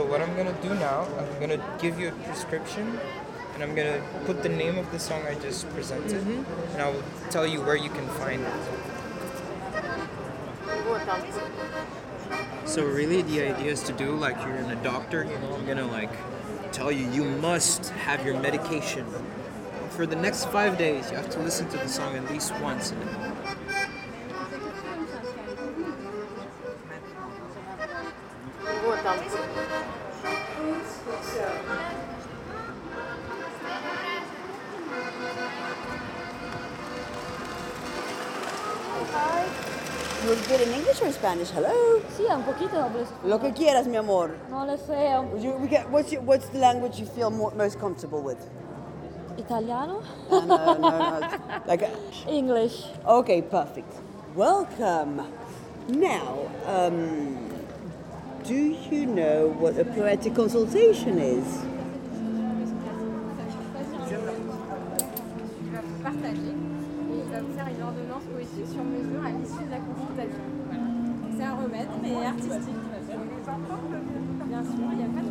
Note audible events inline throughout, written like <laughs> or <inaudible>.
So what I'm gonna do now, I'm gonna give you a prescription, and I'm gonna put the name of the song I just presented, mm-hmm. and I'll tell you where you can find it. So really, the idea is to do like you're in a doctor. You know, I'm gonna like tell you you must have your medication for the next five days. You have to listen to the song at least once. And You're good in English or Spanish? Hello. Sí, un poquito hablo Lo que quieras, mi amor. No le sé, You, we get, what's, your, what's the language you feel more, most comfortable with? italiano, No, no, no, no. <laughs> Like, English. okay, perfect. Welcome. Now, um, do you know what a poetic consultation is?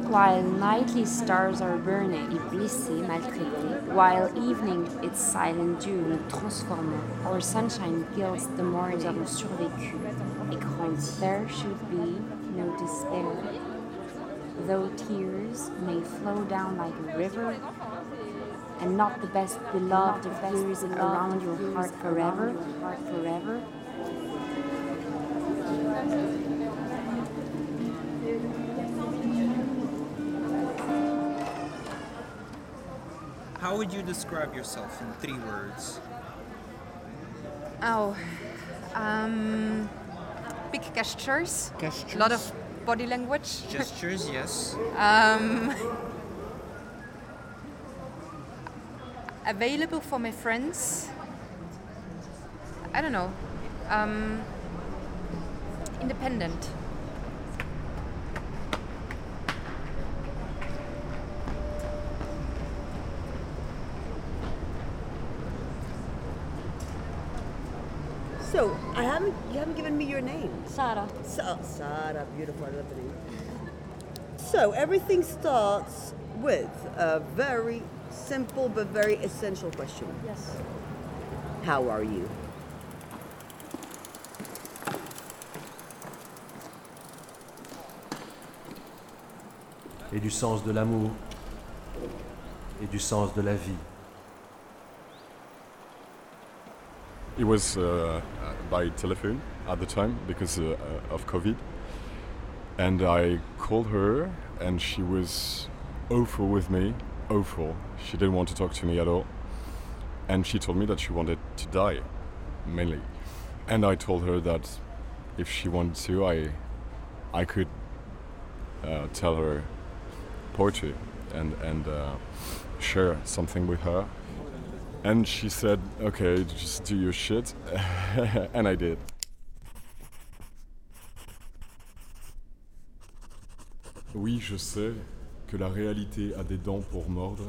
While nightly stars are burning et blessés, maltraités, while evening its silent dew nous transformons, our sunshine gilds the morning, nous avons survécu et grandi. There should be no despair. Though tears may flow down like a river, and not the best beloved of tears around your heart forever, heart forever. How would you describe yourself in three words? Oh, um, big gestures, Gestures. a lot of body language. <laughs> Gestures, yes. Um, available for my friends. I don't know. Um, independent. So, I haven't, you haven't given me your name. Sara. Sa- Sarah, beautiful, I love the name. So, everything starts with a very simple but very essential question. Yes. How are you? et du sens de l'amour et du sens de la vie. It was uh, by telephone at the time because uh, of COVID. And I called her, and she was awful with me. Awful. She didn't want to talk to me at all. And she told me that she wanted to die, mainly. And I told her that if she wanted to, I, I could uh, tell her poetry and, and uh, share something with her. And she said, okay, just do your shit. <laughs> and I did. Oui, je sais que la réalité a des dents pour mordre,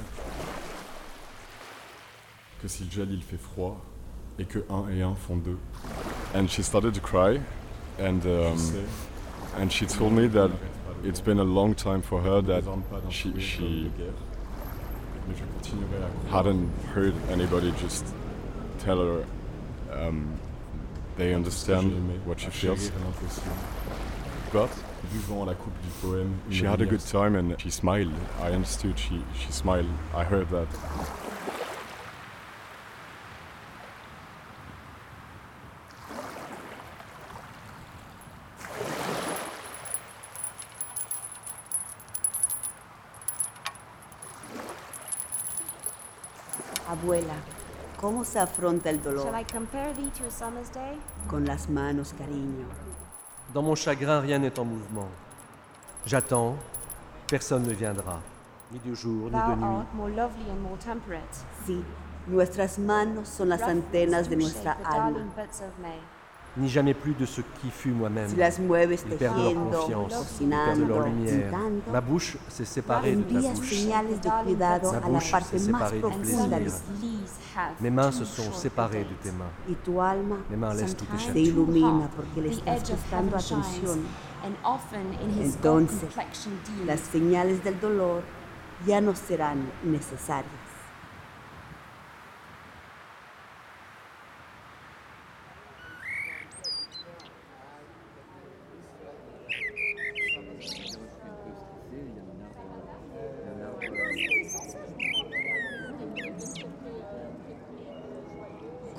que si le gel il fait froid, et que un et un font deux. And she started to cry, and um, and she told me that it's been a long time for her that she she hadn't heard anybody just tell her um, they understand what she feels. But she had a good time and she smiled. I understood. She she smiled. I heard that. Abuela, ¿cómo se afronta el dolor? Shall I compare thee to a summer's day? Con las manos, cariño. Dans mon chagrin, rien n'est en mouvement. J'attends, personne ne viendra, ni de jour, ni de nuit. art more lovely and more temperate. Sí, nuestras manos son las antenas de nuestra alma ni jamais plus de ce qui fut moi-même. Ils perdent leur confiance, ils perdent leur lumière. Ma bouche s'est séparée de ta bouche. Ma bouche s'est séparée du plaisir. Mes mains se sont séparées de tes mains. Mes mains laissent tout échapper. Entonces, las señales del dolor ya no serán necesarias.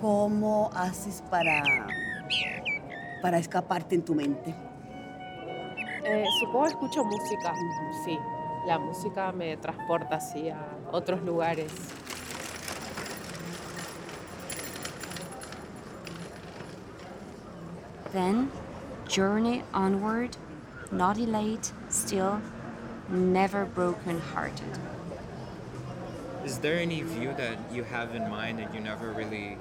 ¿Cómo haces para, para escaparte en tu mente? Eh, supongo que escucho música, sí. La música me transporta así a otros lugares. Then, journey onward, not elate, still, never broken hearted. Is there any view that you have in mind that you never really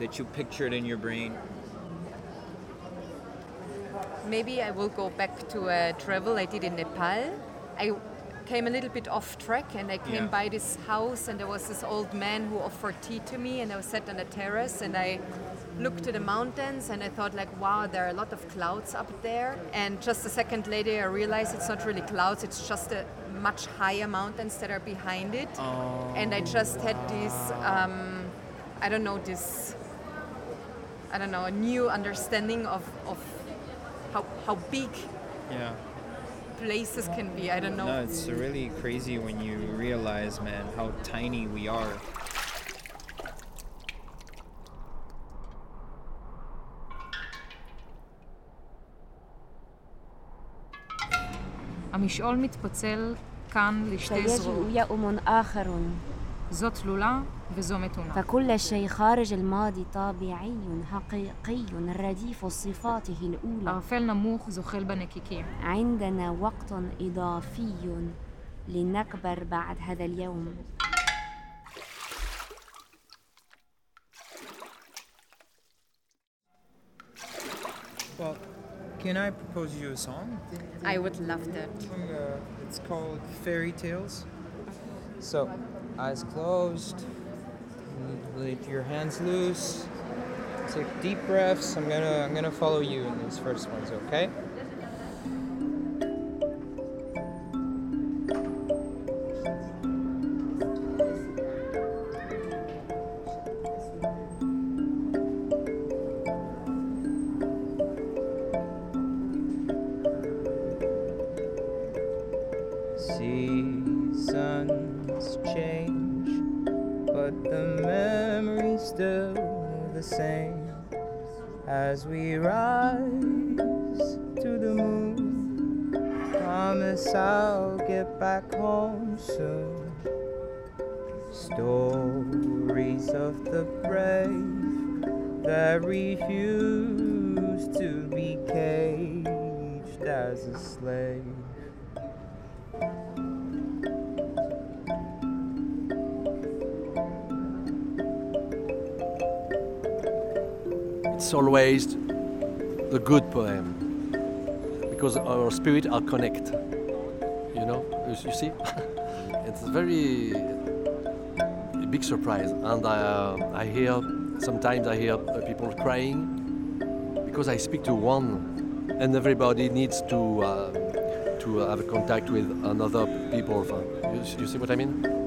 that you pictured in your brain? Maybe I will go back to a travel I did in Nepal. I came a little bit off track and I came Yeah. by this house and there was this old man who offered tea to me and I was sat on a terrace and I looked to the mountains and I thought like wow there are a lot of clouds up there and just a second later I realized it's not really clouds it's just a much higher mountains that are behind it and I just had this um, I don't know this I don't know a new understanding of, of how, how big Yeah. places can be. I don't know. No, it's really crazy when you realize, man, how tiny we are. המשעול מתפצל כאן לשתי זרועות. فيجيء يوم آخر זו תלולה וזו מתונה. فكل شيء خارج الماضي طبيعي حقيقي رديف صفاته الأولى ערפל נמוך זוחל בנקיקים. عندنا وقت إضافي لنكبر بعد هذا اليوم Well, can I propose you a song? I would love that. Uh, it's called Fairy Tales. So, eyes closed, let your hands loose. Take deep breaths. I'm gonna I'm gonna follow you in these first ones, okay? Seasons change, but the memory's still the same as we rise to the moon. Promise I'll get back home soon. Stories of the brave that refuse to be caged as a slave. It's always the good poem because our spirit are connect. You know, you, see, <laughs> it's very big surprise, and I, I hear sometimes I hear uh, people crying because I speak to one, and everybody needs to uh, to have a contact with another people. You, you see what I mean?